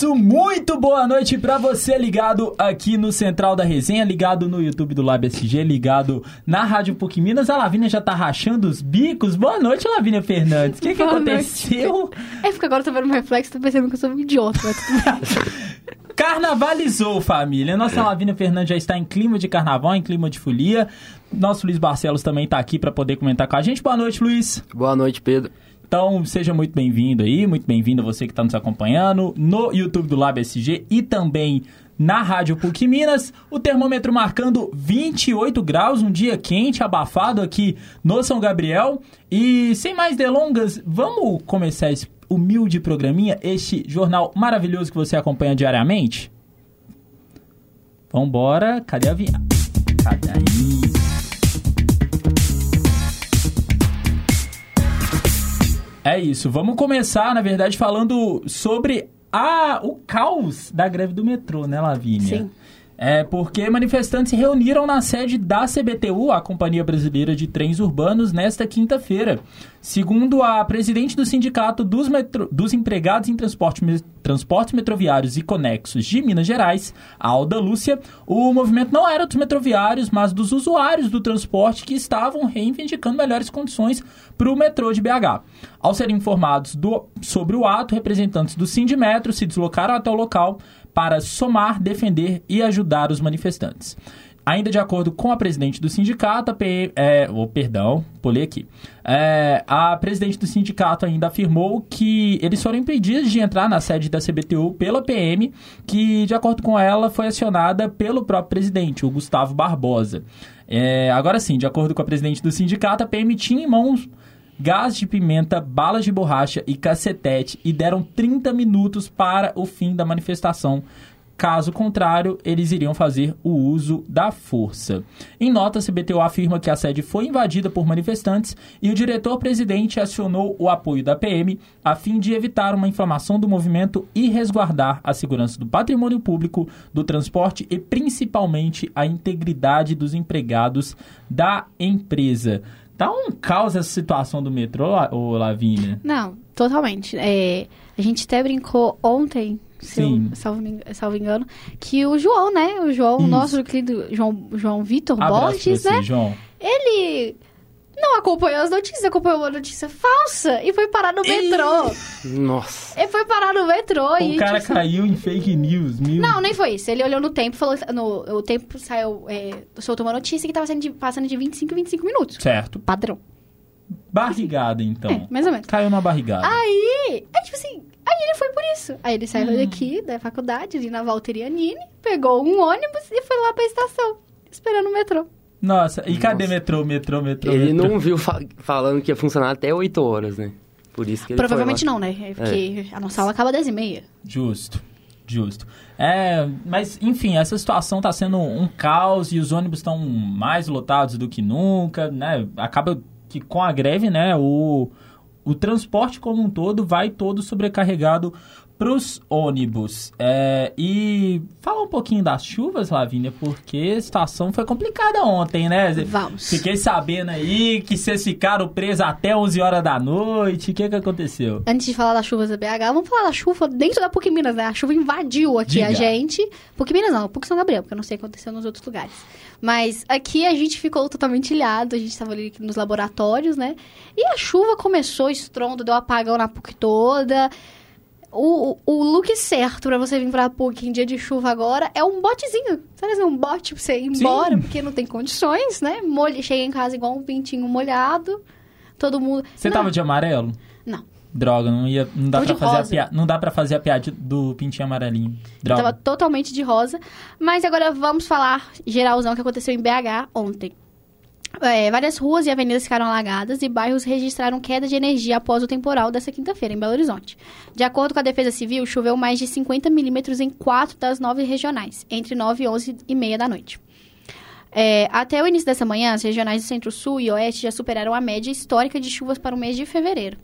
isso, muito boa noite para você ligado aqui no Central da Resenha, ligado no YouTube do Lab SG, ligado na Rádio PUC Minas. A Lavínia já tá rachando os bicos. Boa noite, Lavínia Fernandes. O que, que aconteceu? Noite. É porque agora eu tô vendo um reflexo, tô pensando que eu sou um idiota. Carnavalizou, família. Nossa Lavínia Fernandes já está em clima de carnaval, em clima de folia. Nosso Luiz Barcelos também tá aqui para poder comentar com a gente. Boa noite, Luiz. Boa noite, Pedro. Então, seja muito bem-vindo aí, muito bem-vindo a você que está nos acompanhando no YouTube do Lab SG e também na Rádio PUC Minas. O termômetro marcando 28 graus, um dia quente, abafado aqui no São Gabriel. E sem mais delongas, vamos começar esse humilde programinha, este jornal maravilhoso que você acompanha diariamente? Vambora, cadê a vinheta? Cadê aí? É isso. Vamos começar, na verdade, falando sobre a, o caos da greve do metrô, né, Lavínia? Sim. É porque manifestantes se reuniram na sede da CBTU, a Companhia Brasileira de Trens Urbanos, nesta quinta-feira. Segundo a presidente do Sindicato dos, metro, dos Empregados em Transporte, Transportes Metroviários e Conexos de Minas Gerais, Alda Lúcia, o movimento não era dos metroviários, mas dos usuários do transporte que estavam reivindicando melhores condições para o metrô de BH. Ao serem informados do, sobre o ato, representantes do Sindimetro se deslocaram até o local para somar, defender e ajudar os manifestantes. Ainda de acordo com a presidente do sindicato, a PM, é, oh, perdão, pulei aqui. É, a presidente do sindicato ainda afirmou que eles foram impedidos de entrar na sede da CBTU pela PM, que, de acordo com ela, foi acionada pelo próprio presidente, o Gustavo Barbosa. É, agora sim, de acordo com a presidente do sindicato, a PM tinha em mãos gás de pimenta, balas de borracha e cacetete e deram 30 minutos para o fim da manifestação. Caso contrário, eles iriam fazer o uso da força. Em nota, a CBTU afirma que a sede foi invadida por manifestantes e o diretor-presidente acionou o apoio da PM a fim de evitar uma inflamação do movimento e resguardar a segurança do patrimônio público, do transporte e principalmente a integridade dos empregados da empresa. Tá um caos essa situação do metrô, ô Lavínia? Não, totalmente. É, a gente até brincou ontem, se eu, salvo, salvo engano, que o João, né? O João, Isso. nosso querido João, João Vitor Borges, né? João. Ele não acompanhou as notícias, acompanhou uma notícia falsa e foi parar no metrô. Nossa. Ele foi parar no metrô o e. O cara tipo, caiu em fake news. Meu. Não, nem foi isso. Ele olhou no tempo falou. No, o tempo saiu. É, soltou uma notícia que tava sendo de, passando de 25 em 25 minutos. Certo. Padrão. Barrigada, então. É, mais ou menos. Caiu na barrigada. Aí. É tipo assim. Aí ele foi por isso. Aí ele saiu hum. daqui, da faculdade, ali na Valterianine, pegou um ônibus e foi lá pra estação, esperando o metrô. Nossa, e cadê metrô, metrô, metrô? Ele metrô? não viu fa falando que ia funcionar até 8 horas, né? Por isso que ele Provavelmente não, né? É porque é. a nossa aula acaba às 10h30. Justo, justo. É, mas, enfim, essa situação tá sendo um caos e os ônibus estão mais lotados do que nunca, né? Acaba que com a greve, né, o, o transporte como um todo vai todo sobrecarregado para os ônibus. É, e fala um pouquinho das chuvas, Lavínia, porque a situação foi complicada ontem, né? Vamos. Fiquei sabendo aí que vocês ficaram presos até 11 horas da noite. O que, que aconteceu? Antes de falar das chuvas da BH, vamos falar da chuva dentro da PUC Minas, né? A chuva invadiu aqui Diga. a gente. PUC Minas não, PUC São Gabriel, porque eu não sei o que aconteceu nos outros lugares. Mas aqui a gente ficou totalmente ilhado, a gente estava ali nos laboratórios, né? E a chuva começou, estrondo, deu apagão na PUC toda o, o look certo para você vir pra PUC em dia de chuva agora é um botezinho. Sabe um bote pra você ir embora, Sim. porque não tem condições, né? Molha, chega em casa igual um pintinho molhado. Todo mundo. Você não. tava de amarelo? Não. Droga, não ia, não dá para fazer a piada, não dá para fazer a piada do pintinho amarelinho. Droga. Eu tava totalmente de rosa, mas agora vamos falar geralzão que aconteceu em BH ontem. É, várias ruas e avenidas ficaram alagadas e bairros registraram queda de energia após o temporal dessa quinta-feira, em Belo Horizonte. De acordo com a Defesa Civil, choveu mais de 50 milímetros em quatro das nove regionais, entre 9 e 11 e meia da noite. É, até o início dessa manhã, as regionais do Centro-Sul e Oeste já superaram a média histórica de chuvas para o mês de fevereiro.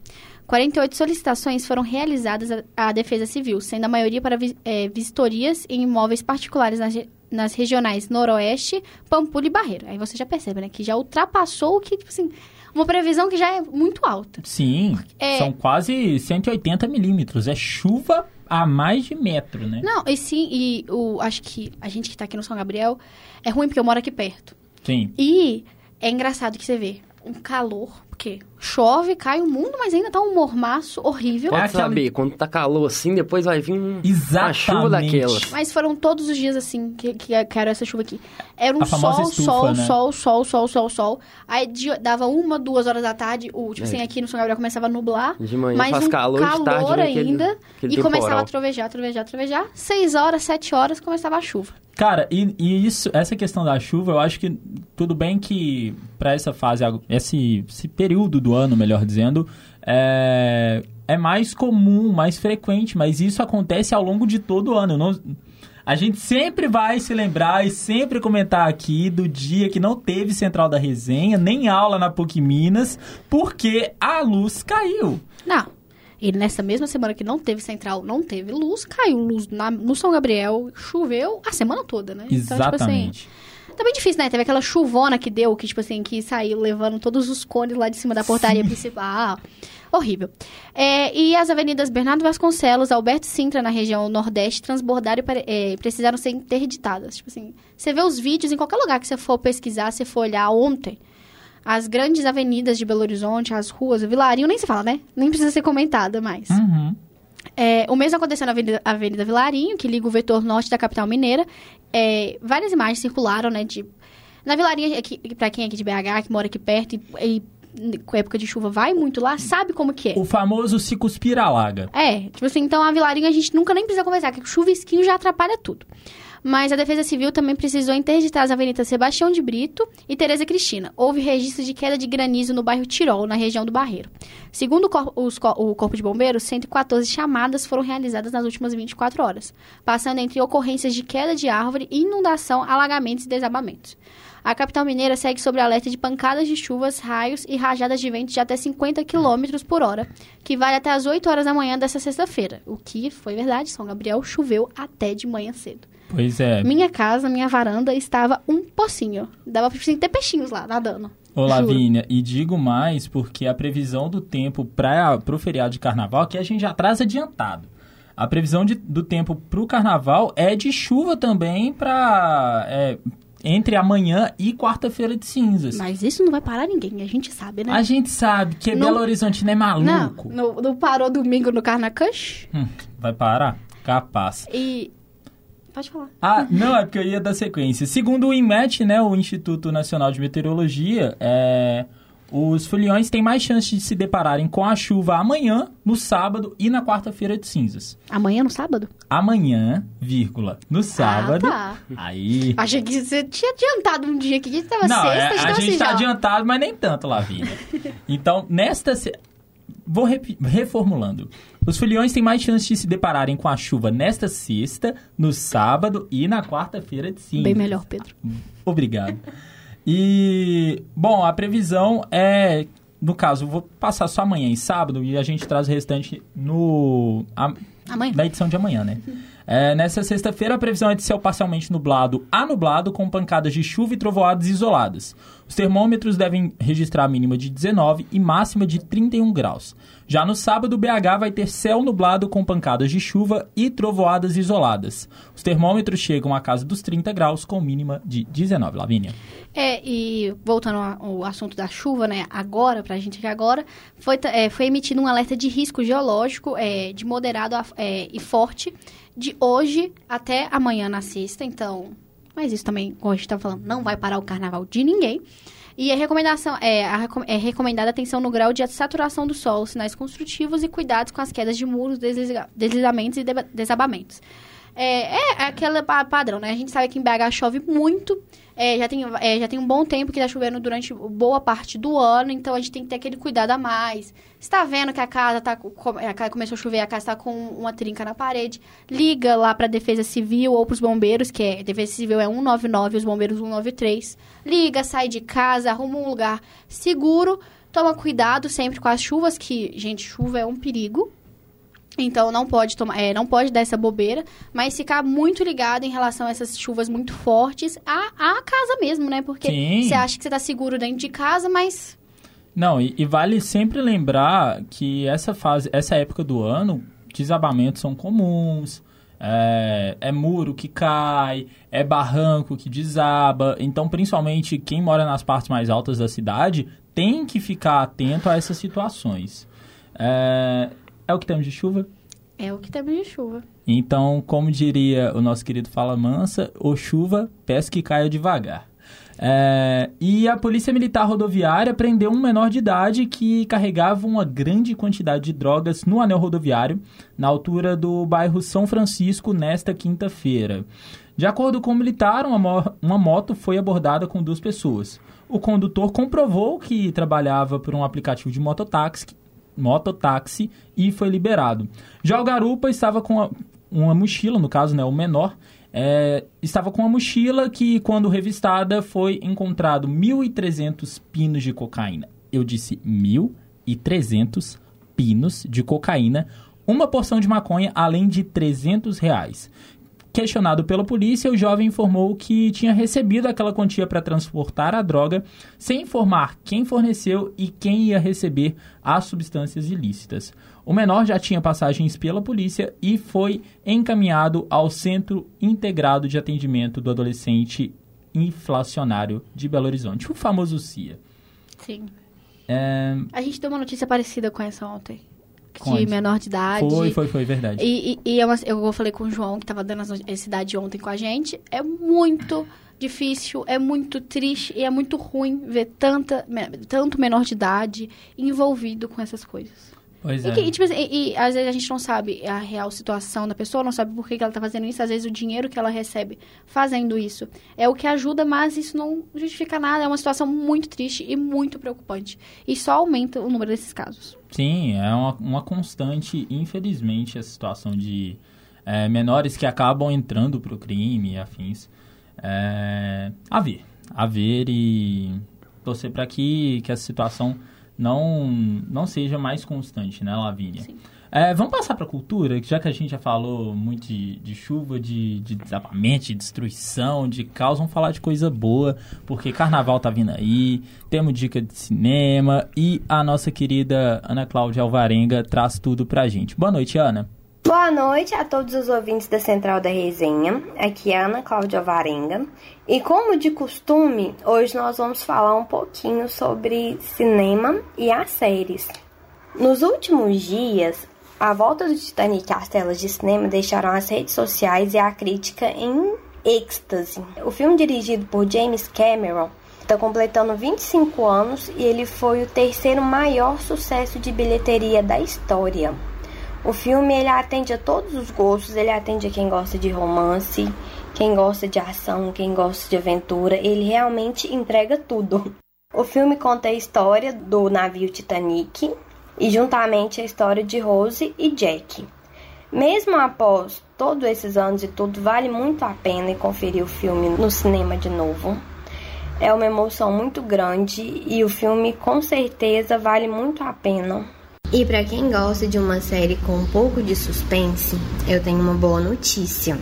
48 solicitações foram realizadas à Defesa Civil, sendo a maioria para é, vistorias em imóveis particulares nas, nas regionais Noroeste, Pampulha e Barreiro. Aí você já percebe, né? Que já ultrapassou o que, tipo assim, uma previsão que já é muito alta. Sim, é... são quase 180 milímetros. É chuva a mais de metro, né? Não, e sim, e o, acho que a gente que tá aqui no São Gabriel é ruim porque eu moro aqui perto. Sim. E é engraçado que você vê um calor, porque chove, cai o mundo, mas ainda tá um mormaço horrível. Pode É aquela- saber, quando tá calor assim, depois vai vir um, uma Exatamente. chuva daquelas. Mas foram todos os dias assim que, que que era essa chuva aqui. Era um sol, estufa, sol, né? sol, sol, sol, sol, sol. Aí de- dava uma, duas horas da tarde, o, tipo É. assim, aqui no São Gabriel começava a nublar. De manhã mas faz um calor, de tarde aquele- ainda. aquele e começava a trovejar, trovejar, trovejar. Seis horas, sete horas, começava a chuva. Cara, e, e isso, essa questão da chuva, eu acho que tudo bem que para essa fase, esse, esse período do ano, melhor dizendo, é, é mais comum, mais frequente, mas isso acontece ao longo de todo o ano. Não, a gente sempre vai se lembrar e sempre comentar aqui do dia que não teve Central da Resenha, nem aula na PUC Minas, porque a luz caiu. Não. E nessa mesma semana que não teve central, não teve luz, caiu luz na- no São Gabriel, choveu a semana toda, né? Então, tipo assim, Exatamente. Tá bem difícil, né? Teve aquela chuvona que deu, que, tipo assim, que saiu levando todos os cones lá de cima da portaria principal. Horrível. É, e as avenidas Bernardo Vasconcelos, Alberto Sintra, na região nordeste, transbordaram e é, precisaram ser interditadas. Tipo assim, você vê os vídeos em qualquer lugar que você for pesquisar, você for olhar ontem, as grandes avenidas de Belo Horizonte, as ruas, o Vilarinho, nem se fala, né? Nem precisa ser comentada mais. Uhum. É, o mesmo aconteceu na Avenida, Avenida Vilarinho, que liga o vetor norte da capital mineira. É, várias imagens circularam, né, de... Na Vilarinho, aqui, pra quem é aqui de BH, que mora aqui perto e, e com época de chuva vai muito lá, sabe como que é. O famoso se cuspir alaga. É, tipo assim, então a Vilarinho a gente nunca nem precisa conversar, que o chuvisquinho já atrapalha tudo. Mas a Defesa Civil também precisou interditar as avenidas Sebastião de Brito e Tereza Cristina. Houve registro de queda de granizo no bairro Tirol, na região do Barreiro. Segundo o, cor- os o Corpo de Bombeiros, 114 chamadas foram realizadas nas últimas 24 horas, passando entre ocorrências de queda de árvore, inundação, alagamentos e desabamentos. A capital mineira segue sob alerta de pancadas de chuvas, raios e rajadas de vento de até 50 km por hora, que vai até as 8 horas da manhã dessa sexta-feira. O que foi verdade, São Gabriel choveu até de manhã cedo. Pois é. Minha casa, minha varanda estava um pocinho. Dava pra ter peixinhos lá, nadando. Ô. Lavínia, e digo mais porque a previsão do tempo para o feriado de carnaval, que a gente já traz adiantado. A previsão de- do tempo para o carnaval é de chuva também para entre amanhã e quarta-feira de cinzas. Mas isso não vai parar ninguém, a gente sabe, né? A gente sabe que Não- Belo Horizonte não é Não, maluco. não, não parou domingo no Carnacush Hum, vai parar? Capaz. e... Pode falar. Ah, não, é porque eu ia dar sequência. Segundo o INMET, né, o Instituto Nacional de Meteorologia, é, os foliões têm mais chance de se depararem com a chuva amanhã, no sábado e na quarta-feira de cinzas. Amanhã no sábado? Amanhã, vírgula, no sábado. Ah, tá. Aí. Achei que você tinha adiantado um dia que a gente tava Não, é, sexta, a então gente assim, tá já- adiantado, mas nem tanto, Lavínia. Então, nesta. Vou reformulando. Os foliões têm mais chance de se depararem com a chuva nesta sexta, no sábado e na quarta-feira de cinzas. Bem melhor, Pedro. Obrigado. E, bom, a previsão é. No caso, vou passar só amanhã e sábado e a gente traz o restante no. a- Amanhã. na edição de amanhã, né? É, nessa sexta-feira, a previsão é de céu parcialmente nublado a nublado, com pancadas de chuva e trovoadas isoladas. Os termômetros devem registrar a mínima de 19 e máxima de 31 graus. Já no sábado, o BH vai ter céu nublado com pancadas de chuva e trovoadas isoladas. Os termômetros chegam à casa dos 30 graus, com mínima de 19. Lavínia. É, e voltando ao assunto da chuva, né? Agora, pra gente aqui agora, foi, é, foi emitido um alerta de risco geológico é, de moderado a- é, e forte de hoje até amanhã na sexta. Então, mas isso também, como a gente tá falando, não vai parar o carnaval de ninguém. E a recomendação é, a é recomendada atenção no grau de saturação do solo, sinais construtivos e cuidados com as quedas de muros, desliza- deslizamentos e deba- desabamentos. É, é aquele pa- padrão, né? A gente sabe que em BH chove muito. é, já, tem, é, já tem um bom tempo que tá chovendo durante boa parte do ano, então a gente tem que ter aquele cuidado a mais. Se tá vendo que a casa tá. a casa começou a chover, a casa tá com uma trinca na parede, liga lá pra Defesa Civil ou pros bombeiros, que é Defesa Civil é 199 e os bombeiros 193. Liga, sai de casa, arruma um lugar seguro. Toma cuidado sempre com as chuvas, que, gente, chuva é um perigo. Então não pode tomar, é, não pode dar essa bobeira, mas ficar muito ligado em relação a essas chuvas muito fortes à, à casa mesmo, né? Porque Sim. você acha que você tá seguro dentro de casa, mas Não, e, e vale sempre lembrar que essa fase, essa época do ano, desabamentos são comuns, é, é, muro que cai, é barranco que desaba. Então, principalmente quem mora nas partes mais altas da cidade tem que ficar atento a essas situações. É, é o que temos de chuva? É o que temos de chuva. Então, como diria o nosso querido Fala Mansa, o chuva, peço que caia devagar. É, e a Polícia Militar Rodoviária prendeu um menor de idade que carregava uma grande quantidade de drogas no anel rodoviário, na altura do bairro São Francisco, nesta quinta-feira. De acordo com o militar, uma, mo uma moto foi abordada com duas pessoas. O condutor comprovou que trabalhava por um aplicativo de mototáxi, mototáxi e foi liberado. Já o garupa estava com uma mochila, no caso, né, o menor, é, estava com uma mochila que, quando revistada, foi encontrado 1.300 pinos de cocaína. Eu disse 1.300 pinos de cocaína, uma porção de maconha, além de 300 reais. Questionado pela polícia, o jovem informou que tinha recebido aquela quantia para transportar a droga, sem informar quem forneceu e quem ia receber as substâncias ilícitas. O menor já tinha passagens pela polícia e foi encaminhado ao Centro Integrado de Atendimento do Adolescente Inflacionário de Belo Horizonte, o famoso CIA. Sim. É... A gente deu uma notícia parecida com essa ontem de menor de idade. Foi, foi, foi, verdade. E, e, e eu, é eu falei com o João, que estava dando essa idade ontem com a gente. É muito difícil, é muito triste e é muito ruim ver tanta, tanto menor de idade envolvido com essas coisas. Pois e, é. Que, tipo, assim, e, e, às vezes a gente não sabe a real situação da pessoa, não sabe por que, que ela está fazendo isso. Às vezes o dinheiro que ela recebe fazendo isso é o que ajuda, mas isso não justifica nada. É uma situação muito triste e muito preocupante. E só aumenta o número desses casos. Sim, é uma, uma constante, infelizmente, essa situação de é, menores que acabam entrando para o crime e afins. É, a ver, a ver e torcer para que, que essa situação não, não seja mais constante, né, Lavínia? Sim. É, vamos passar para a cultura, já que a gente já falou muito de, de chuva, de, de desabamento, de destruição, de caos, vamos falar de coisa boa, porque carnaval tá vindo aí, temos dica de cinema e a nossa querida Ana Cláudia Alvarenga traz tudo pra gente. Boa noite, Ana. Boa noite a todos os ouvintes da Central da Resenha. Aqui é Ana Cláudia Varenga. E como de costume, hoje nós vamos falar um pouquinho sobre cinema e as séries. Nos últimos dias, a volta do Titanic às telas de cinema deixaram as redes sociais e a crítica em êxtase. O filme dirigido por James Cameron está completando 25 anos e ele foi o terceiro maior sucesso de bilheteria da história. O filme ele atende a todos os gostos, ele atende a quem gosta de romance, quem gosta de ação, quem gosta de aventura, ele realmente entrega tudo. O filme conta a história do navio Titanic e juntamente a história de Rose e Jack. Mesmo após todos esses anos e tudo, vale muito a pena conferir o filme no cinema de novo. É uma emoção muito grande e o filme com certeza vale muito a pena. E para quem gosta de uma série com um pouco de suspense, eu tenho uma boa notícia.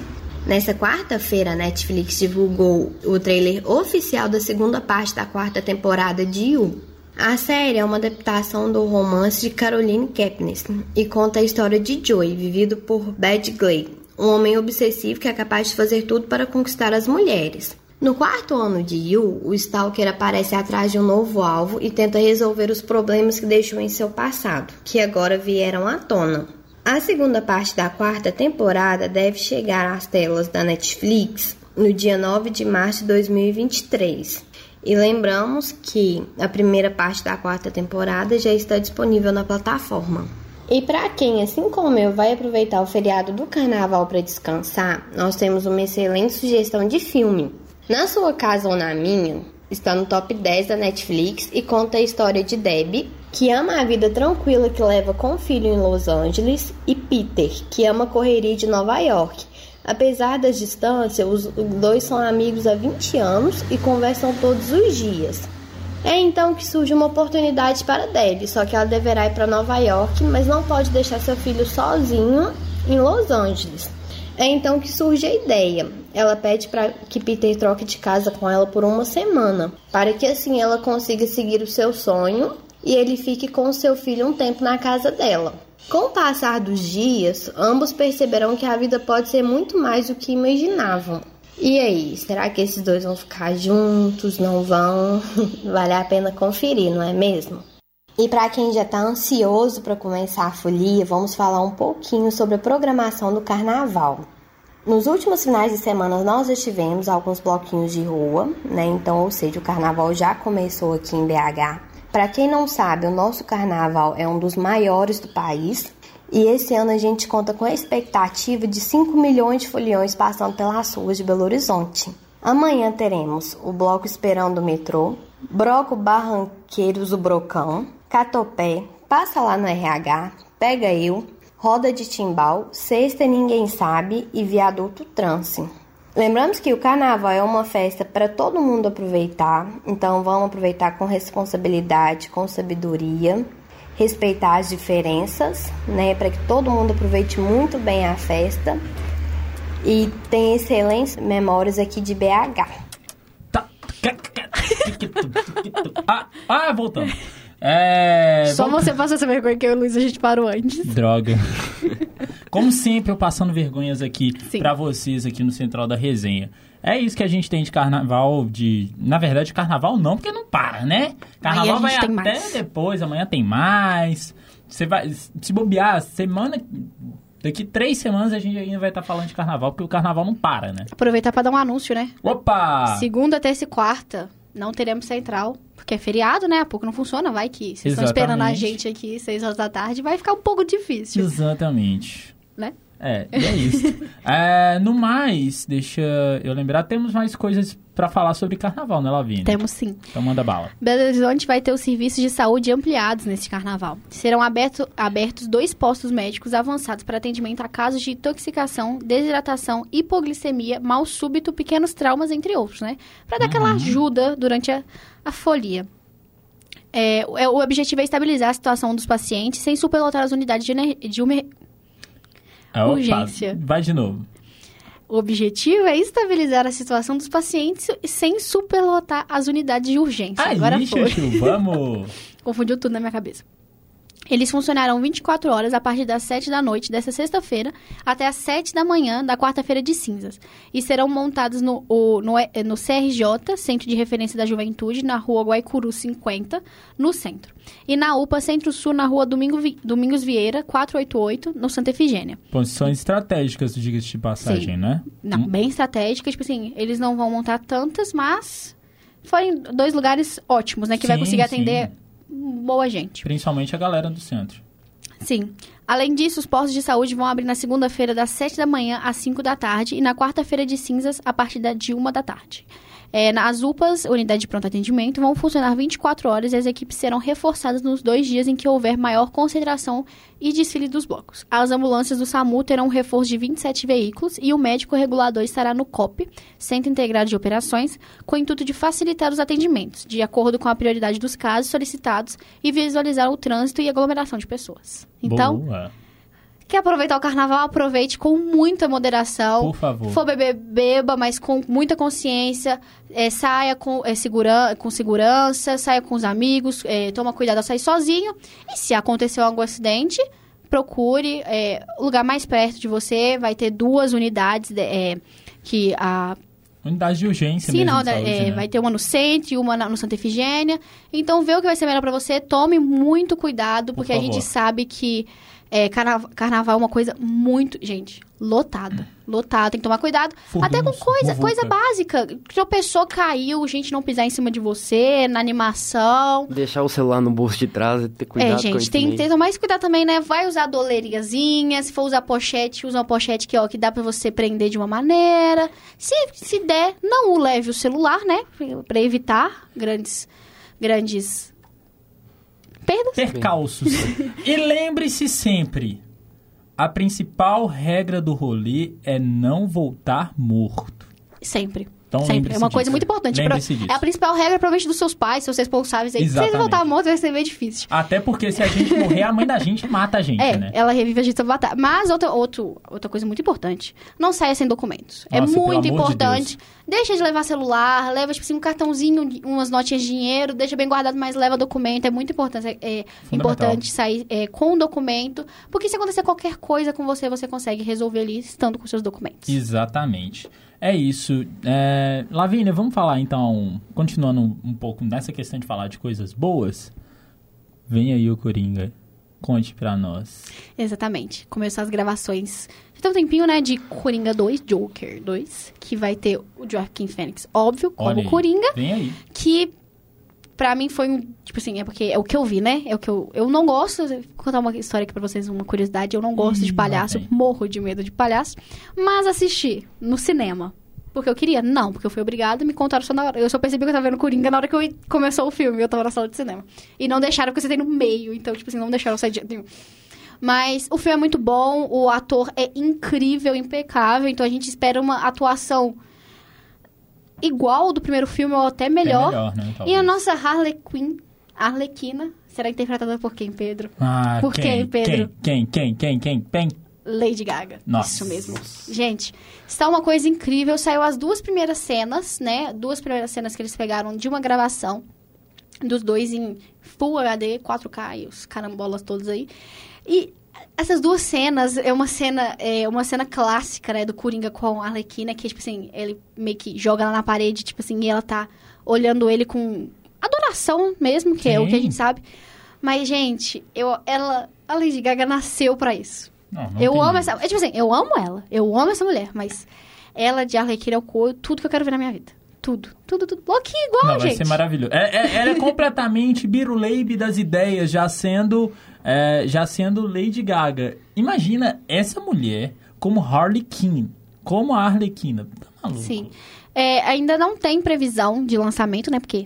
Nessa quarta-feira, a Netflix divulgou o trailer oficial da segunda parte da quarta temporada de You. A série é uma adaptação do romance de Caroline Kepnes e conta a história de Joey, vivido por Bad Glay, um homem obsessivo que é capaz de fazer tudo para conquistar as mulheres. No quarto ano de Yu, o Stalker aparece atrás de um novo alvo e tenta resolver os problemas que deixou em seu passado, que agora vieram à tona. A segunda parte da quarta temporada deve chegar às telas da Netflix no dia 9 de março de 2023. E lembramos que a primeira parte da quarta temporada já está disponível na plataforma. E para quem, assim como eu, vai aproveitar o feriado do carnaval para descansar, nós temos uma excelente sugestão de filme. Na sua casa ou na minha, está no top 10 da Netflix e conta a história de Debbie, que ama a vida tranquila que leva com o filho em Los Angeles, e Peter, que ama a correria de Nova York. Apesar das distâncias, os dois são amigos há 20 anos e conversam todos os dias. É então que surge uma oportunidade para Debbie, só que ela deverá ir para Nova York, mas não pode deixar seu filho sozinho em Los Angeles. É então que surge a ideia. Ela pede para que Peter troque de casa com ela por uma semana, para que assim ela consiga seguir o seu sonho e ele fique com seu filho um tempo na casa dela. Com o passar dos dias, ambos perceberão que a vida pode ser muito mais do que imaginavam. E aí, será que esses dois vão ficar juntos? Não vão? vale a pena conferir, não é mesmo? E para quem já está ansioso para começar a folia, vamos falar um pouquinho sobre a programação do carnaval. Nos últimos finais de semana nós estivemos alguns bloquinhos de rua, né? Então, ou seja, o carnaval já começou aqui em BH. Para quem não sabe, o nosso carnaval é um dos maiores do país e esse ano a gente conta com a expectativa de 5 milhões de foliões passando pelas ruas de Belo Horizonte. Amanhã teremos o bloco Esperando o Metrô, Broco Barranqueiros do Brocão, Catopé, Passa lá no RH, Pega Eu, Roda de Timbal, Sexta Ninguém Sabe e Viaduto Trance. Lembramos que o carnaval é uma festa para todo mundo aproveitar, então vamos aproveitar com responsabilidade, com sabedoria, respeitar as diferenças, né, para que todo mundo aproveite muito bem a festa e tenha excelentes memórias aqui de BH. Tá. Ah, ah voltando. É, Só vamos- você passa essa vergonha que eu e o Luiz a gente parou antes. Droga. Como sempre, eu passando vergonhas aqui pra vocês aqui no Central da Resenha. É isso que a gente tem de carnaval, de... Na verdade, carnaval não, porque não para, né? Carnaval vai até mais. depois, amanhã tem mais. Você vai... Se bobear, semana... Daqui três semanas a gente ainda vai estar falando de carnaval, porque o carnaval não para, né? Aproveitar pra dar um anúncio, né? Opa! Segunda, terça e quarta, não teremos central, porque é feriado, né? A pouco não funciona, vai que vocês estão esperando a gente aqui seis horas da tarde, vai ficar um pouco difícil, Exatamente. né? É, e é isso. É, no mais, deixa eu lembrar, temos mais coisas pra falar sobre carnaval, né, Lavínia? Temos sim. Então manda bala. Belo Horizonte vai ter os serviços de saúde ampliados neste carnaval. Serão aberto- abertos dois postos médicos avançados para atendimento a casos de intoxicação, desidratação, hipoglicemia, mal súbito, pequenos traumas, entre outros, né? Para dar aquela ajuda durante a, a folia. É, o- é, o objetivo é estabilizar a situação dos pacientes sem superlotar as unidades de, de opa, Urgência. Vai de novo. O objetivo é estabilizar a situação dos pacientes sem superlotar as unidades de urgência. Agora Aí, foi. Chuchu, vamos. Confundiu tudo na minha cabeça. Eles funcionarão 24 horas a partir das 7 da noite desta sexta-feira até as 7 da manhã da quarta-feira de cinzas. E serão montados no, o- no, E- no CRJ, Centro de Referência da Juventude, na rua Guaicuru 50, no centro. E na UPA Centro-Sul, na rua Domingo Domingos Vieira, 488, no Santa Efigênia. Posições estratégicas, diga-se de passagem, Sim. né? Não, bem estratégica, tipo assim, eles não vão montar tantas, mas forem dois lugares ótimos, né? Que vai Sim, conseguir sim. Boa gente. Principalmente a galera do centro. Sim. Além disso, os postos de saúde vão abrir na segunda-feira das 7 da manhã às 5 da tarde e na quarta-feira de cinzas a partir de 1 da tarde. É, nas UPAs, unidade de pronto atendimento, vão funcionar 24 horas e as equipes serão reforçadas nos dois dias em que houver maior concentração e desfile dos blocos. As ambulâncias do SAMU terão um reforço de 27 veículos e o médico regulador estará no COP, Centro Integrado de Operações, com o intuito de facilitar os atendimentos, de acordo com a prioridade dos casos solicitados e visualizar o trânsito e aglomeração de pessoas. Então, Boa. Quer aproveitar o carnaval? Aproveite com muita moderação. Por favor. For beber, beba, mas com muita consciência. É, saia com, é, segura, com segurança, saia com os amigos, é, toma cuidado ao sair sozinho. E se aconteceu algum acidente, procure é, o lugar mais perto de você. Vai ter duas unidades de- é, que a Unidade de urgência Sim, mesmo não, de saúde, é, né? vai ter uma no centro e uma no Santa Efigênia. Então, vê o que vai ser melhor pra você. Tome muito cuidado, Por porque a gente sabe que é, carna- carnaval é uma coisa muito... Gente, lotada. Lotada, tem que tomar cuidado. Até com coisa, coisa básica. Tropeçou, caiu, gente não pisar em cima de você, na animação. Deixar o celular no bolso de trás e ter cuidado é, gente, tem que ter tomar esse cuidado também, né? Vai usar doleriazinha, se for usar pochete, usa uma pochete que, ó, que dá pra você prender de uma maneira. Se, se der, não leve o celular, né? Pra evitar grandes, grandes perdas. Percalços. e lembre-se sempre: a principal regra do rolê é não voltar morto. Sempre. Então, Sempre. É uma disso. coisa muito importante. Pra- é a principal regra, provavelmente, dos seus pais, seus responsáveis aí. Se Exatamente. eles voltar morto, vai ser meio difícil. Até porque se a gente morrer, a mãe da gente mata a gente, É, né? ela revive a gente sobre batalha. Mas outra, outro, outra coisa muito importante, não saia sem documentos. Nossa, é muito amor de importante. Deixa de levar celular, leva, tipo assim, um cartãozinho, umas notinhas de dinheiro, deixa bem guardado, mas leva documento. É muito importante, é, é importante sair é, com documento, porque se acontecer qualquer coisa com você, você consegue resolver ali estando com seus documentos. Exatamente. É isso. É... Lavínia, vamos falar então, continuando um, pouco nessa questão de falar de coisas boas. Vem aí o Coringa. Conte pra nós. Exatamente. Começou as gravações. Já tem um tempinho, né, de Coringa 2, Joker 2, que vai ter o Joaquin Phoenix, óbvio, como. Coringa. Vem aí. que pra mim foi um, tipo assim, é porque é o que eu vi, né? É o que eu eu não gosto, vou contar uma história aqui pra vocês, uma curiosidade, eu não gosto de lá palhaço, morro de medo de palhaço, mas assisti no cinema. Porque eu queria? Não, porque eu fui obrigada, me contaram só na hora. Eu só percebi que eu tava vendo Coringa na hora que eu, começou o filme, eu tava na sala de cinema. E não deixaram, porque você tem no meio, então, tipo assim, não deixaram eu sair de jeito nenhum. Mas o filme é muito bom, o ator é incrível, impecável, então a gente espera uma atuação igual ao do primeiro filme, ou até melhor. É melhor, né? E a nossa Harley Quinn, Arlequina, será interpretada por quem, Pedro? Ah, Por quem, quem, Pedro? Quem, quem, quem, quem, quem? Lady Gaga. Nossa. Isso mesmo. Gente, está uma coisa incrível. Saiu as duas primeiras cenas, né? Duas primeiras cenas que eles pegaram de uma gravação. Dos dois em Full HD, 4K e os carambolas todos aí. E essas duas cenas é uma cena, é uma cena clássica, né? Do Coringa com a Arlequina, que, tipo assim, ele meio que joga ela na parede, tipo assim, e ela tá olhando ele com adoração mesmo, que é o que a Sim. gente sabe. Mas, gente, eu, ela, a Lady Gaga nasceu pra isso. Não, não eu amo jeito. essa. É tipo assim, eu amo ela. Eu amo essa mulher, mas ela de Arlequina é o co- tudo que eu quero ver na minha vida. Tudo. Tudo, tudo. Louquinho igual, Não, vai gente. ser maravilhoso. É, é- ela é completamente biruleibe das ideias, já sendo, é, já sendo Lady Gaga. Imagina essa mulher como Harley Quinn, como a Arlequina. Tá maluco? Sim. É, ainda não tem previsão de lançamento, né? Porque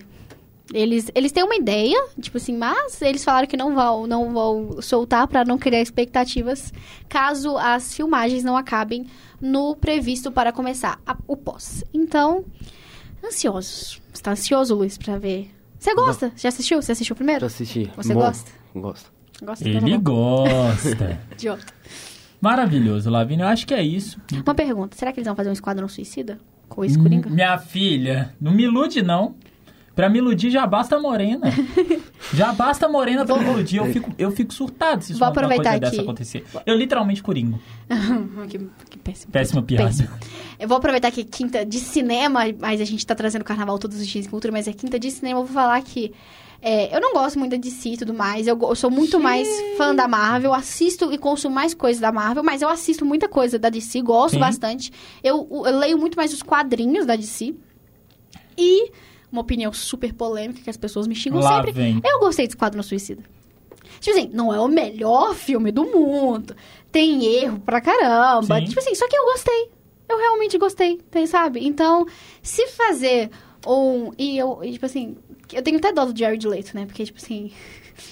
eles, eles têm uma ideia, tipo assim, mas eles falaram que não vão, não vão soltar pra não criar expectativas caso as filmagens não acabem no previsto para começar a- o pós. Então, ansiosos. Você tá ansioso, Luiz, pra ver? Você gosta? Já assistiu? Você assistiu primeiro? Já assisti. Você Bom, gosta? Gosto. Gosta Ele gosta. Idiota. Maravilhoso, Lavínia. Eu acho que é isso. Uma pergunta, será que eles vão fazer um Esquadrão Suicida? Com esse Coringa? Minha filha, não me ilude, não. Pra me iludir já basta a morena. já basta a morena pra me iludir. Eu fico, eu fico surtado se isso Vou aproveitar coisa dessa aqui. acontecer. Eu literalmente coringo. que, que péssimo. Péssima piada. Péssimo. Eu vou aproveitar que é quinta de cinema, mas a gente tá trazendo carnaval todos os dias em cultura, mas é quinta de cinema, eu vou falar que é, eu não gosto muito da DC e tudo mais. Eu, eu sou muito mais fã da Marvel, assisto e consumo mais coisas da Marvel, mas eu assisto muita coisa da DC, gosto Sim. bastante. Eu, eu leio muito mais os quadrinhos da DC. E uma opinião super polêmica que as pessoas me xingam Lá sempre. vem. Eu gostei de Esquadrão Suicida. Tipo assim, não é o melhor filme do mundo. Tem erro pra caramba. Sim. Tipo assim, só que eu gostei. Eu realmente gostei, tem, sabe? Então, se fazer um. E eu, e, tipo assim, eu tenho até dó do Jared Leto, né? Porque, tipo assim.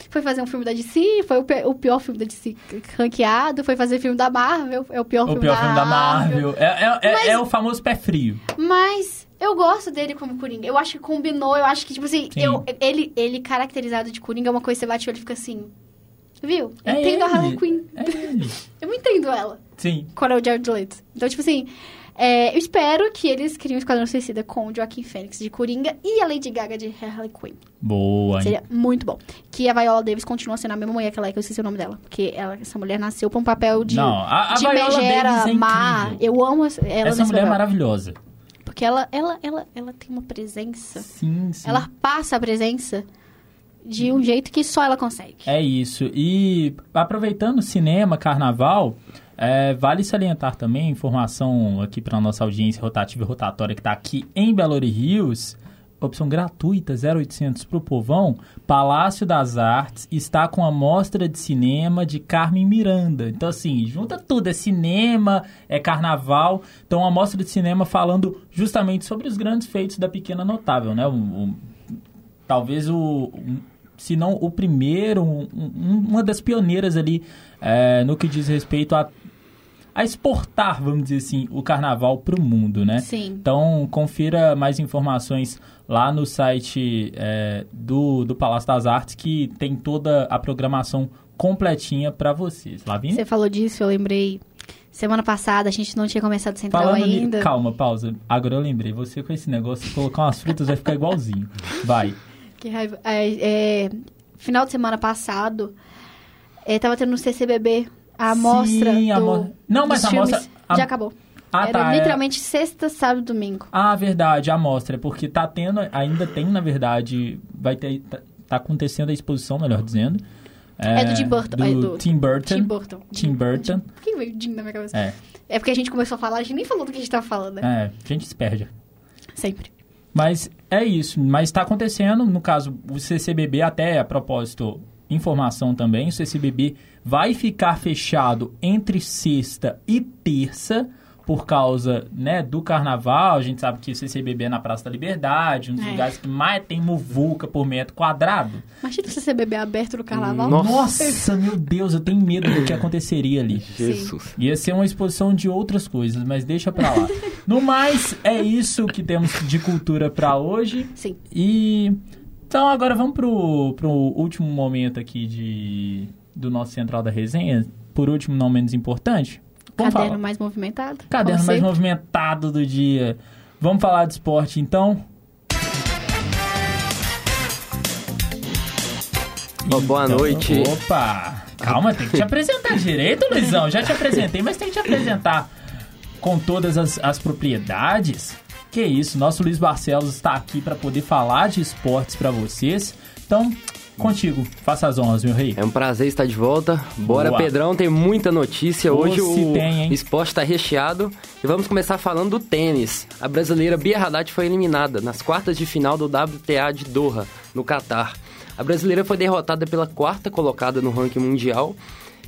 Foi fazer um filme da DC, foi o, pe- o pior filme da DC ranqueado. Foi fazer filme da Marvel, é o pior, O filme, pior da filme da Marvel. É, é- é- Mas- é o famoso pé frio. Mas eu gosto dele como Coringa. Eu acho que combinou, eu acho que, tipo assim, Sim. eu, ele, ele caracterizado de Coringa é uma coisa que você bate o olho e fica assim. Viu? É entendo a ele. Harley Quinn. É. Eu entendo ela. Sim. Quando é o Jared Leto. Então, tipo assim, é, eu espero que eles criem um Esquadrão Suicida com o Joaquin Phoenix de Coringa e a Lady Gaga de Harley Quinn. Boa. hein? Seria muito bom. Que a Viola Davis continua sendo a mesma mulher que ela é, que eu esqueci o nome dela. Porque ela, essa mulher nasceu pra um papel de, Não, a, a de Viola megera Davis é má. Eu amo essa- ela Essa nesse mulher é papel. maravilhosa. Porque ela, ela, ela, ela tem uma presença. Sim, sim. Ela passa a presença de um jeito que só ela consegue. É isso. E aproveitando cinema, carnaval, é, vale salientar também, informação aqui para nossa audiência rotativa e rotatória que está aqui em Belo Horizonte opção gratuita, 0800 para o povão, Palácio das Artes está com a mostra de cinema de Carmen Miranda. Então, assim, junta tudo, é cinema, é carnaval. Então, uma mostra de cinema falando justamente sobre os grandes feitos da Pequena Notável, né? Um- talvez o... se não o primeiro, um- um- uma das pioneiras ali é, no que diz respeito a, a exportar, vamos dizer assim, o carnaval para o mundo, né? Sim. Então, confira mais informações lá no site é, do, do Palácio das Artes, que tem toda a programação completinha para vocês. Lavínia? Você falou disso, eu lembrei. Semana passada a gente não tinha começado o Central Falando ni- ainda. Calma, pausa. Agora eu lembrei. Você com esse negócio, colocar umas frutas, vai ficar igualzinho. Vai. Que raiva. É, é, final de semana passado, é, tava tendo no CCBB a amostra Sim, a do, Não, mas a amostra- a- Já acabou. Ah, Era tá, é- literalmente sexta, sábado e domingo. Ah, verdade, a mostra. Porque tá tendo, ainda tem, na verdade, vai ter, tá, tá acontecendo a exposição, melhor dizendo. É do Tim Burton, Do, é do- Tim Burton. Tim Burton. Tim Burton. Por que veio Jim na minha cabeça? É, É porque a gente começou a falar, a gente nem falou do que a gente tava falando, né? é, a gente se perde. Sempre. Mas é isso. Mas está acontecendo, no caso, o CCBB, até a propósito, informação também, o CCBB vai ficar fechado entre sexta e terça por causa né, do carnaval. A gente sabe que o CCBB é na Praça da Liberdade, um dos É. lugares que mais tem muvuca por metro quadrado. Imagina se você beber aberto no carnaval. Nossa. Nossa, meu Deus, eu tenho medo do que aconteceria ali. Jesus. Ia ser uma exposição de outras coisas, mas deixa pra lá. No mais, é isso que temos de cultura pra hoje. Sim. E então agora vamos pro, pro último momento aqui de do nosso central da resenha. Por último, não menos importante. Vamos Caderno falar. mais movimentado. Caderno mais sempre. movimentado do dia. Vamos falar de esporte então. Ó, boa Então, noite. Opa! Calma, tem que te apresentar direito, Luizão. Já te apresentei, mas tem que te apresentar com todas as, as propriedades. Que isso, nosso Luiz Barcelos está aqui para poder falar de esportes para vocês. Então, contigo, faça as honras, meu rei. É um prazer estar de volta. Bora, Boa. Pedrão, tem muita notícia. Hoje o tem, esporte está recheado. E vamos começar falando do tênis. A brasileira Bia Haddad foi eliminada nas quartas de final do WTA de Doha, no Catar. A brasileira foi derrotada pela quarta colocada no ranking mundial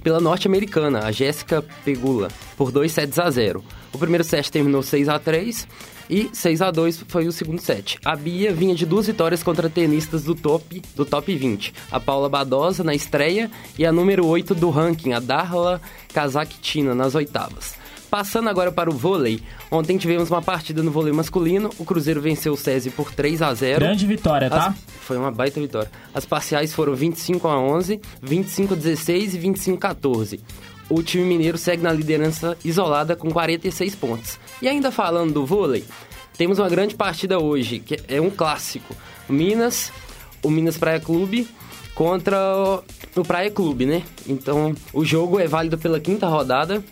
pela norte-americana, a Jéssica Pegula, por 2 sets a 0. O primeiro set terminou 6 a 3 e 6 a 2 foi o segundo set. A Bia vinha de duas vitórias contra tenistas do top, do top 20. A Paula Badosa na estreia e a número 8 do ranking, a Darla Kazakhtina, nas oitavas. Passando agora para o vôlei. Ontem tivemos uma partida no vôlei masculino. O Cruzeiro venceu o SESI por 3 a 0 Grande vitória, tá? as- Foi uma baita vitória. As parciais foram 25 a 11, 25 a 16 e 25 a 14. O time mineiro segue na liderança isolada com 46 pontos. E ainda falando do vôlei, temos uma grande partida hoje, que é um clássico. O Minas, o Minas Praia Clube contra o- Praia Clube, né? Então, o jogo é válido pela quinta rodada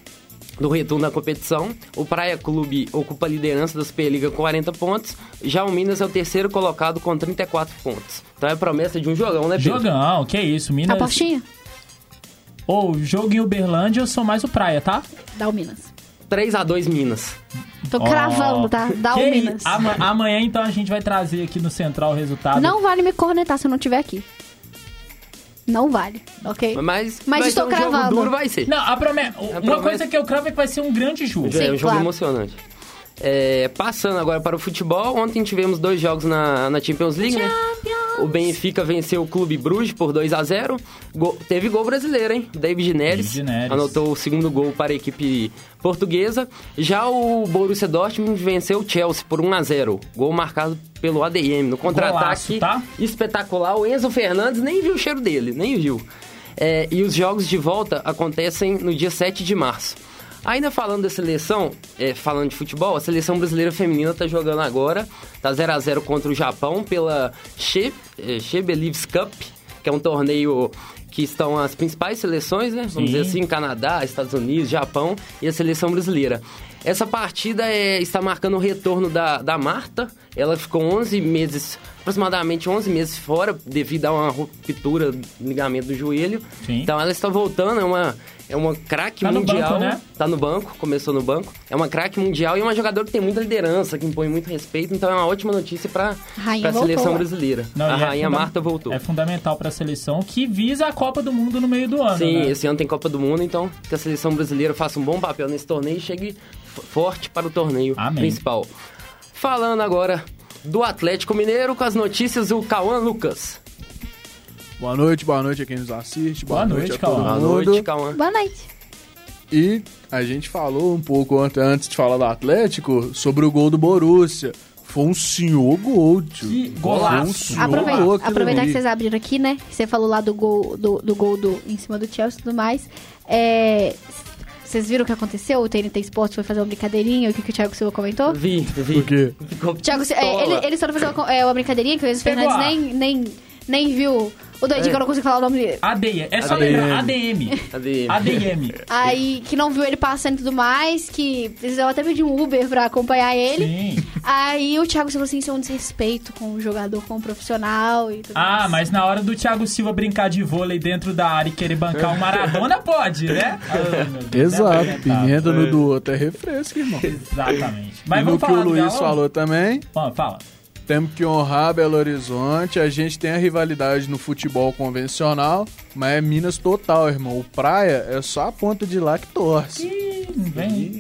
do retorno da competição. O Praia Clube ocupa a liderança da Superliga com 40 pontos. Já o Minas é o terceiro colocado com 34 pontos. Então é promessa de um jogão, né, Pedro? Jogão, que isso, Minas. Apostinha? Ou jogo em Uberlândia, eu sou mais o Praia, tá? Dá o Minas. 3 a 2 Minas. Tô cravando, tá? Dá o Minas. Ama- amanhã, então, a gente vai trazer aqui no Central o resultado. Não vale me cornetar se eu não estiver aqui. Não vale, ok? Mas, Mas estou um jogo cravando. duro, vai ser. Não, a prome... uma promessa- coisa que eu cravo é que vai ser um grande jogo. Sim, é um jogo claro. emocionante. É, passando agora para o futebol, ontem tivemos dois jogos na, na Champions League, né? O Benfica venceu o Clube Bruges por 2 a 0 Gol- Teve gol brasileiro, hein? David Neres, David Neres. anotou o segundo gol para a equipe portuguesa. Já o Borussia Dortmund venceu o Chelsea por 1 a 0 Gol marcado pelo ADM. No contra-ataque tá? espetacular. O Enzo Fernandes nem viu o cheiro dele, nem viu. É, e os jogos de volta acontecem no dia 7 de março. Ainda falando da seleção, é, falando de futebol, a seleção brasileira feminina tá jogando agora, tá 0 a 0 contra o Japão pela She, é, She Believes Cup, que é um torneio que estão as principais seleções, né? Vamos Sim. dizer assim, Canadá, Estados Unidos, Japão e a seleção brasileira. Essa partida é, está marcando o retorno da, da Marta. Ela ficou 11 meses, aproximadamente 11 meses fora, devido a uma ruptura do ligamento do joelho. Sim. Então ela está voltando, é uma, é uma craque Tá no mundial. banco, né? Tá no banco, começou no banco. É uma craque mundial e é uma jogadora que tem muita liderança, que impõe muito respeito. Então é uma ótima notícia para a seleção brasileira. Não, a e é rainha Marta voltou. É fundamental para a seleção que visa a Copa do Mundo no meio do ano. Sim, né? esse ano tem Copa do Mundo, então que a seleção brasileira faça um bom papel nesse torneio e chegue forte para o torneio Amém. principal. Falando agora do Atlético Mineiro com as notícias do Cauã Lucas. Boa noite, boa noite a quem nos assiste. Boa noite, a todo. Boa mundo. noite, Cauã. Boa noite. E a gente falou um pouco antes, de falar do Atlético sobre o gol do Borussia. Foi um senhor gol, tio. Que Foi golaço. um senhor Aproveita, gol aproveitar que vocês abriram aqui, né? Você falou lá do gol do, do gol do, em cima do Chelsea e tudo mais. É, vocês viram o que aconteceu? O TNT Sports foi fazer uma brincadeirinha, o que, que o Thiago Silva comentou? Vi, vi. Por quê? Ficou Thiago, é, pistola. ele, eles foram fazer uma, é, uma brincadeirinha que o Enzo Fernandes nem, nem, nem viu. O doidinho que eu não consigo falar o nome dele. ADM. É só ADM. lembrar ADM. ADM. ADM. Aí, que não viu ele passando e tudo mais, que precisava até pedir um Uber pra acompanhar ele. Sim. Aí o Thiago Silva assim, isso é um desrespeito com o jogador, com o profissional e tudo Ah, mais. mas na hora do Thiago Silva brincar de vôlei dentro da área e querer bancar o Maradona, pode, né? Ai, Deus, Exato, é lamentável. pimenta no do outro é refresco, irmão. Exatamente. e Mas no vamos que falar o do Luiz Galo? falou também, Fala, fala. Temos que honrar Belo Horizonte. A gente tem a rivalidade no futebol convencional, mas é Minas total, irmão. O Praia é só a ponta de lá que torce.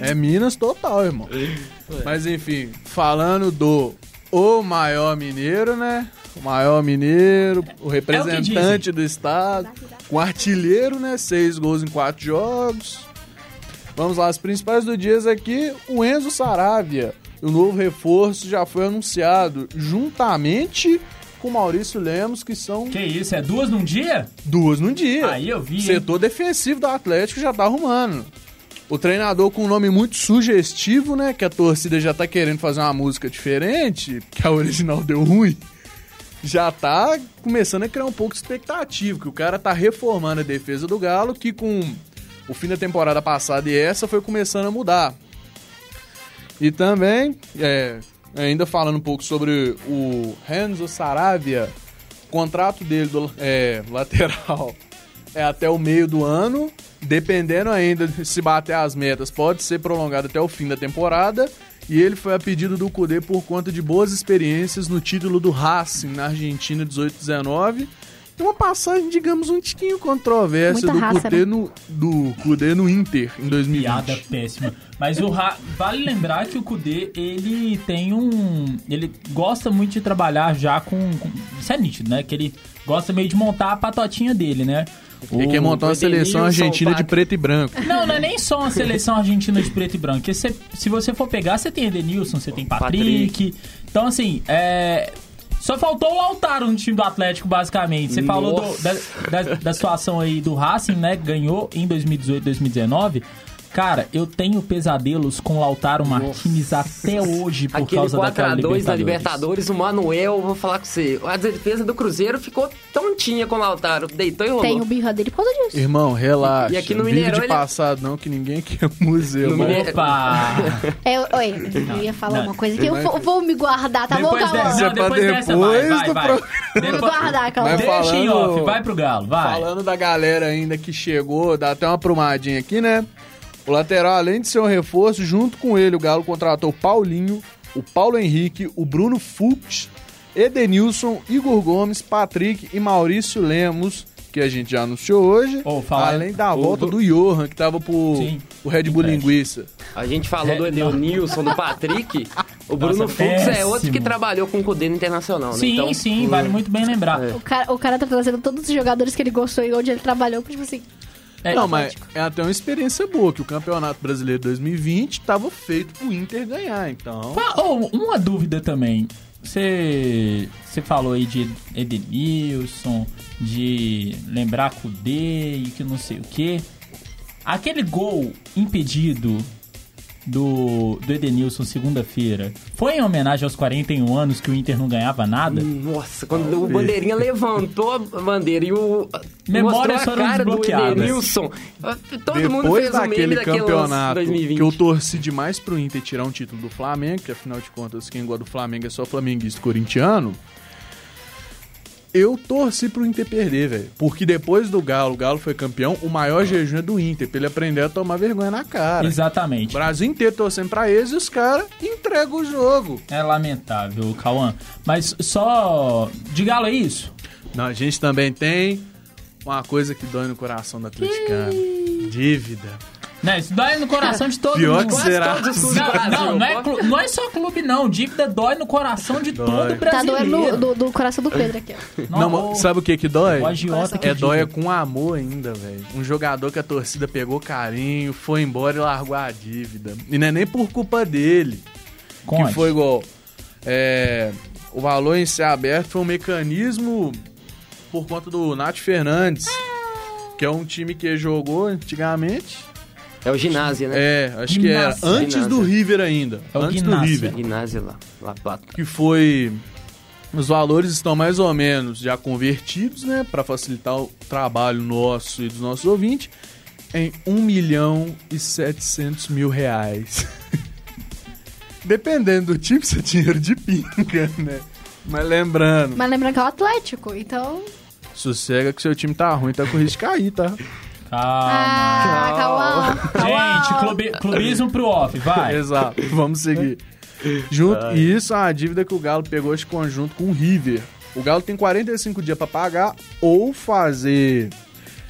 É Minas total, irmão. Mas enfim, falando do o maior mineiro, né? O maior mineiro, o representante do estado, com artilheiro, né? Seis gols em quatro jogos. Vamos lá, as principais do dias aqui, o Enzo Saravia. O novo reforço já foi anunciado juntamente com o Maurício Lemos, que são Que isso, é duas num dia? duas no dia. Aí eu vi, hein? Setor defensivo do Atlético já tá arrumando. O treinador com um nome muito sugestivo, né? Que a torcida já tá querendo fazer uma música diferente, que a original deu ruim. Já tá começando a criar um pouco de expectativa, que o cara tá reformando a defesa do Galo, que com o fim da temporada passada e essa foi começando a mudar. E também, é, ainda falando um pouco sobre o Renzo Saravia, o contrato dele do é, lateral é até o meio do ano. Dependendo ainda se bater as metas, pode ser prolongado até o fim da temporada. E ele foi a pedido do Cudê por conta de boas experiências no título do Racing na Argentina 18-19. Uma passagem, digamos, um tiquinho controversa Muita do Cudê, né? no, do Cudê no Inter em 2020. Piada péssima. Mas o Ra... vale lembrar que o Kudê, ele tem um. Ele gosta muito de trabalhar já com. com... Isso é nítido, né? Que ele gosta meio de montar a patotinha dele, né? Ele quer montar uma o seleção argentina de preto e branco. Não, não é nem só uma seleção argentina de preto e branco. Porque se, se você for pegar, você tem Edenilson, você tem Patrick. Então, assim, é. Só faltou o Lautaro no time do Atlético, basicamente. Você falou do- da, da, da situação aí do Racing, né? Ganhou em 2018, 2019. Cara, eu tenho pesadelos com o Lautaro Martinez até hoje por Aquele causa daquela 4x2 Libertadores. na Libertadores, o Manuel, vou falar com você. A defesa do Cruzeiro ficou tontinha com o Lautaro. Deitou e rolou. Tem o birra dele por causa disso. Irmão, relaxa. E aqui no Vive Mineirão de ele- passado não, que ninguém quer museu. No. Mineirão- Opa! É, oi, eu ia falar não. uma coisa que eu vou, vou me guardar, tá bom, depois Calma? dessa, não, pra depois dessa, depois vai, vai, do vai. programa. Vou me Depois- guardar, calma. Mas Deixa em falando- off, vai pro Galo, vai. Falando da galera ainda que chegou, dá até uma prumadinha aqui, né? O lateral, além de ser um reforço, junto com ele, o Galo contratou o Paulinho, o Paulo Henrique, o Bruno Fux, Edenilson, Igor Gomes, Patrick e Maurício Lemos, que a gente já anunciou hoje. Ô, fala- além da o volta do- do Johan, que tava pro Sim. o Red Bull Empréstimo. Linguiça. A gente falou do É, Edenilson, do Patrick. O Bruno Nossa, Fux é péssimo. outro que trabalhou com o Cudê no Internacional, né? Sim, Então, sim, vale muito bem lembrar. É. O cara, o cara tá trazendo todos os jogadores que ele gostou e onde ele trabalhou, tipo assim. É, Não, mas é até uma experiência boa, que o Campeonato Brasileiro 2020 tava feito pro Inter ganhar, então... Ah, oh, uma dúvida também. Você, você falou aí de Edenilson, de lembrar Kudê e que não sei o que. Aquele gol impedido do, do Edenilson segunda-feira foi em homenagem aos 41 anos que o Inter não ganhava nada? Nossa, quando o Bandeirinha levantou a bandeira e o. Memórias foram a cara do. Edenilson. Todo mundo Depois fez o meme daquele daquele campeonato 2020. que eu torci demais pro Inter tirar um título do Flamengo, que afinal de contas quem gosta do Flamengo é só flamenguista corintiano. Eu torci pro Inter perder, velho. Porque depois do Galo, o Galo foi campeão, o maior jejum é do Inter, pra ele aprender a tomar vergonha na cara. O Exatamente. Brasil inteiro torcendo pra eles e os caras entregam o jogo. É lamentável, Cauã. Mas só. De Galo é isso? Não, a gente também tem uma coisa que dói no coração do atleticano. Dívida. Não, isso dói no coração de todo Pior mundo. que será. todos os clubes do Não, Brasil, não, não é, clu- não é só clube, não. Dívida dói no coração de todo Dói. Tá brasileiro. doendo no- do, do coração do Pedro aqui, ó. Não, mas sabe o que que dói? O agiota que É dói com amor ainda, velho. Um jogador que a torcida pegou carinho, foi embora e largou a dívida. E não é nem por culpa dele. Conte. Que foi igual. é, o valor em ser aberto foi um mecanismo por conta do Nath Fernandes, que é um time que jogou antigamente. É o ginásio, né? É, acho que era Ginásio. antes do. River ainda. É o antes do Ginásio. River. Ginásio lá, La Plata. que foi os valores estão mais ou menos já convertidos, né, para facilitar o trabalho nosso e dos nossos ouvintes, em 1 milhão e 700 mil reais. Dependendo do tipo, isso é dinheiro de pinga, né? Mas lembrando, Mas lembrando que é o Atlético, então... sossega que seu time tá ruim, tá com risco de cair, tá? Calma. Ah, calma. Gente, clube- clubismo pro off, vai. Exato, vamos seguir. Junto, e isso é uma dívida que o Galo pegou esse conjunto com o River. O Galo tem 45 dias para pagar ou fazer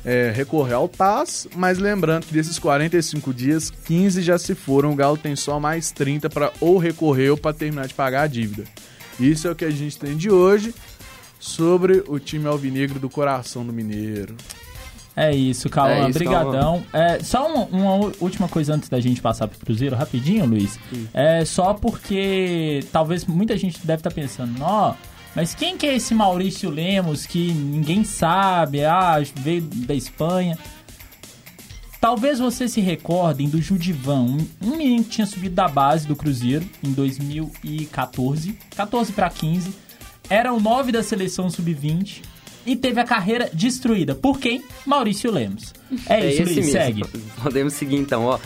é, recorrer ao TAS, mas lembrando que desses 45 dias, 15 já se foram. O Galo tem só mais 30 para ou recorrer ou para terminar de pagar a dívida. Isso é o que a gente tem de hoje sobre o time alvinegro do coração do Mineiro. É isso, Cauã. É isso, Brigadão. É, só uma, uma última coisa antes da gente passar pro Cruzeiro, rapidinho, Luiz. É só porque talvez muita gente deve estar pensando, ó, mas quem que é esse Maurício Lemos que ninguém sabe, ah, veio da Espanha. Talvez vocês se recordem do Judivan, um, um menino que tinha subido da base do Cruzeiro em 2014, 14 para 15, era o 9 da seleção sub-20 e teve a carreira destruída. Por quem? Maurício Lemos. É, isso, Luiz, segue. Podemos seguir então, ó.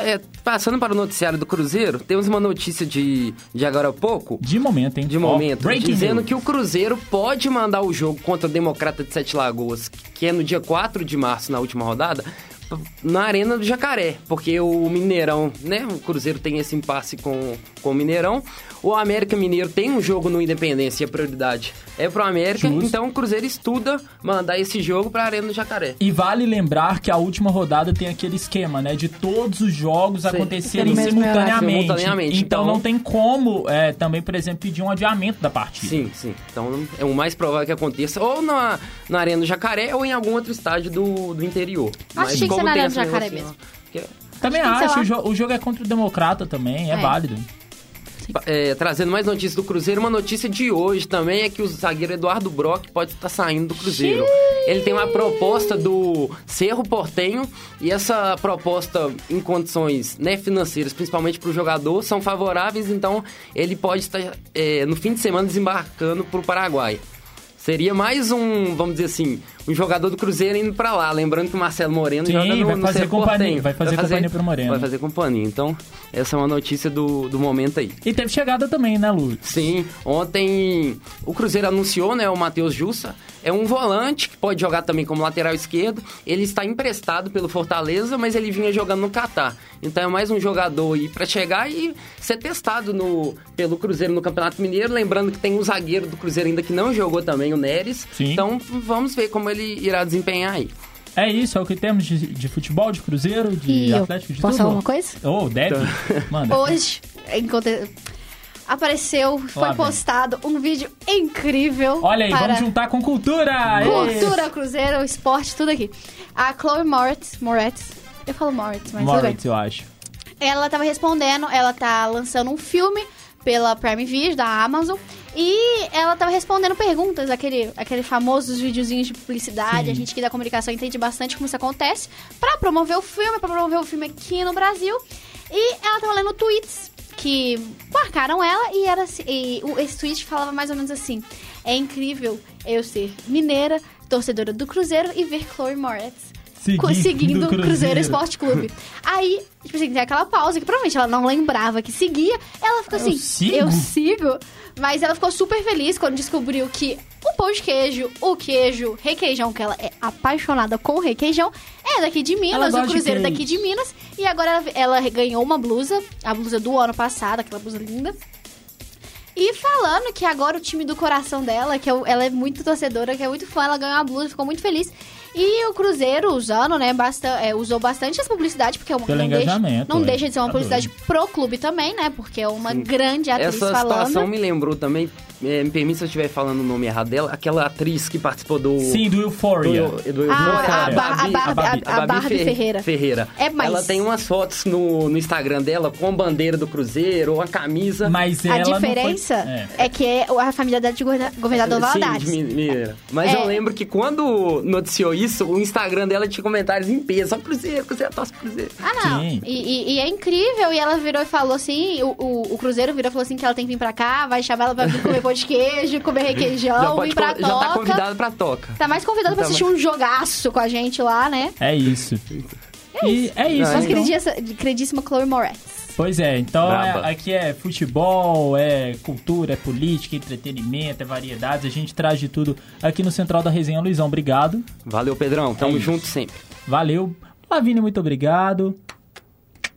É, passando para o noticiário do Cruzeiro, temos uma notícia de, de agora há pouco. De momento, hein? De momento, breaking dizendo news. que o Cruzeiro pode mandar o jogo contra o Democrata de Sete Lagoas, que é no dia 4 de março, na última rodada, na Arena do Jacaré, porque o Mineirão, né, o Cruzeiro tem esse impasse com, com o Mineirão, o América Mineiro tem um jogo no Independência e a prioridade é pro América, Justo. então o Cruzeiro estuda mandar esse jogo pra Arena do Jacaré. E vale lembrar que a última rodada tem aquele esquema, né? De todos os jogos acontecerem mesmo horário. simultaneamente. Simultaneamente, Então, então- não tem como é, também, por exemplo, pedir um adiamento da partida. Sim, sim. Então é o mais provável que aconteça ou na, na Arena do Jacaré ou em algum outro estádio do, do interior. Acho que tinha que ser na tem Arena do essa Jacaré mesmo. que- Também Acho acho, o, jo- o jogo é contra o Democrata também, é, É. válido. é, trazendo mais notícias do Cruzeiro, uma notícia de hoje também é que o zagueiro Eduardo Brock pode estar saindo do Cruzeiro. Ele tem uma proposta do Cerro Portenho e essa proposta em condições né, financeiras, principalmente para o jogador, são favoráveis, então ele pode estar é, no fim de semana desembarcando para o Paraguai. Seria mais um, vamos dizer assim, um jogador do Cruzeiro indo pra lá. Lembrando que o Marcelo Moreno Sim, joga no, vai fazer companhia- Porteño. vai fazer companhia pro Moreno. Vai fazer companhia. Então, essa é uma notícia do, do momento aí. E teve chegada também, né, Lu? Sim, ontem o Cruzeiro anunciou, né, o Matheus Jussa, é um volante que pode jogar também como lateral esquerdo. Ele está emprestado pelo Fortaleza, mas ele vinha jogando no Catar. Então é mais um jogador aí para chegar e ser testado no, pelo Cruzeiro no Campeonato Mineiro. Lembrando que tem um zagueiro do Cruzeiro ainda que não jogou também, o Neres. Sim. Então vamos ver como ele irá desempenhar aí. É isso, é o que temos de, de futebol, de Cruzeiro, de E Atlético, de posso tudo. falar uma coisa? Oh, deve? Manda. Hoje, enquanto apareceu, foi vem. postado um vídeo incrível. Olha aí, para vamos juntar com cultura! Cultura, Cruzeiro, esporte, tudo aqui. A Chloe Moretz, Moretz, eu falo Moretz, mas tudo bem. Moritz, eu acho. Ela tava respondendo, ela tá lançando um filme pela Prime Video, da Amazon, e ela tava respondendo perguntas, aquele, aquele famosos videozinhos de publicidade, Sim. a gente que da comunicação entende bastante como isso acontece, pra promover o filme, pra promover o filme aqui no Brasil, e ela tava lendo tweets que marcaram ela, e, era, assim- e o- esse tweet falava mais ou menos assim, é incrível eu ser mineira, torcedora do Cruzeiro, e ver Chloe Moretz Seguindo seguindo o Cruzeiro. Cruzeiro. Esporte Clube. Aí, tipo assim, tem aquela pausa que provavelmente ela não lembrava que seguia. Ela ficou Eu assim, sigo? eu sigo. Mas ela ficou super feliz quando descobriu que o pão de queijo, o queijo requeijão, que ela é apaixonada com requeijão, é daqui de Minas, o de Cruzeiro queijo. daqui de Minas. E agora ela, ela ganhou uma blusa, a blusa do ano passado, aquela blusa linda. E falando que agora o time do coração dela, que é ela é muito torcedora, que é muito fã, ela ganhou a blusa, ficou muito feliz. E o Cruzeiro usando, né, basta, é, usou bastante essa publicidade, porque é uma, Pelo não, deixa, engajamento, não é. deixa de ser uma Tá publicidade pro clube também, né? Porque é uma grande atriz Essa falando. situação me lembrou também, me permite se eu estiver falando o nome errado dela, aquela atriz que participou do... Sim, do Euphoria. Do, do, Ah, não, a Babi- Bar- a Bar- a Babi- a Barbie Fer- Ferreira. Ferreira. É, mas- Ela tem umas fotos no, no Instagram dela com a bandeira do Cruzeiro, uma camisa... Mas A não foi- diferença É. é. que é a família dela de governa- governador Sim, Valadares. de Mineira. Mas É. eu lembro que quando noticiou isso, o Instagram dela tinha comentários em peso. Só Cruzeiro, Cruzeiro, tosse Cruzeiro. Ah, não. Sim. E, e- e é incrível. E ela virou e falou assim: o, o, o Cruzeiro virou e falou assim que ela tem que vir pra cá, vai chamar ela pra vir comer pão de queijo, comer requeijão, vir pra co- já tá toca. convidado pra toca. Tá mais convidado pra Tá assistir um jogaço com a gente lá, né? É isso. E é isso. Nossa então. queridíssima, queridíssima Chloe Moretz. Pois é, então é- aqui é futebol, é cultura, é política, entretenimento, é variedades. A gente traz de tudo aqui no Central da Resenha. Luizão, obrigado. Valeu, Pedrão. Tamo É isso. junto sempre. Valeu. Lavínia, muito obrigado.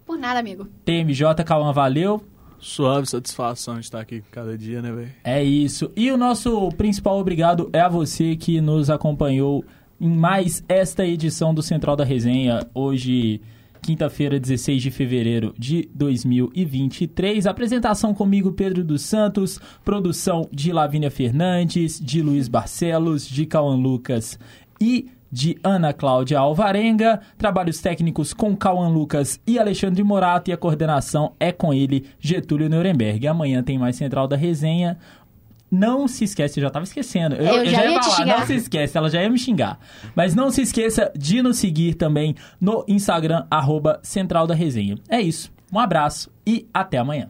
Por nada, amigo. TMJ, Cauã, valeu. Suave satisfação de estar aqui cada dia, né, velho? É isso. E o nosso principal obrigado é a você que nos acompanhou em mais esta edição do Central da Resenha. Hoje, quinta-feira, 16 de fevereiro de 2023. Apresentação comigo, Pedro dos Santos. Produção de Lavínia Fernandes, de Luiz Barcelos, de Cauã Lucas e de Ana Cláudia Alvarenga. Trabalhos técnicos com Cauã Lucas e Alexandre Morato. E a coordenação é com ele, Getúlio Nuremberg. Amanhã tem mais Central da Resenha. Não se esquece, eu já tava esquecendo. Eu já ia te falar, xingar. não se esquece, ela já ia me xingar. Mas não se esqueça de nos seguir também no Instagram, arroba Central da Resenha. É isso. Um abraço e até amanhã.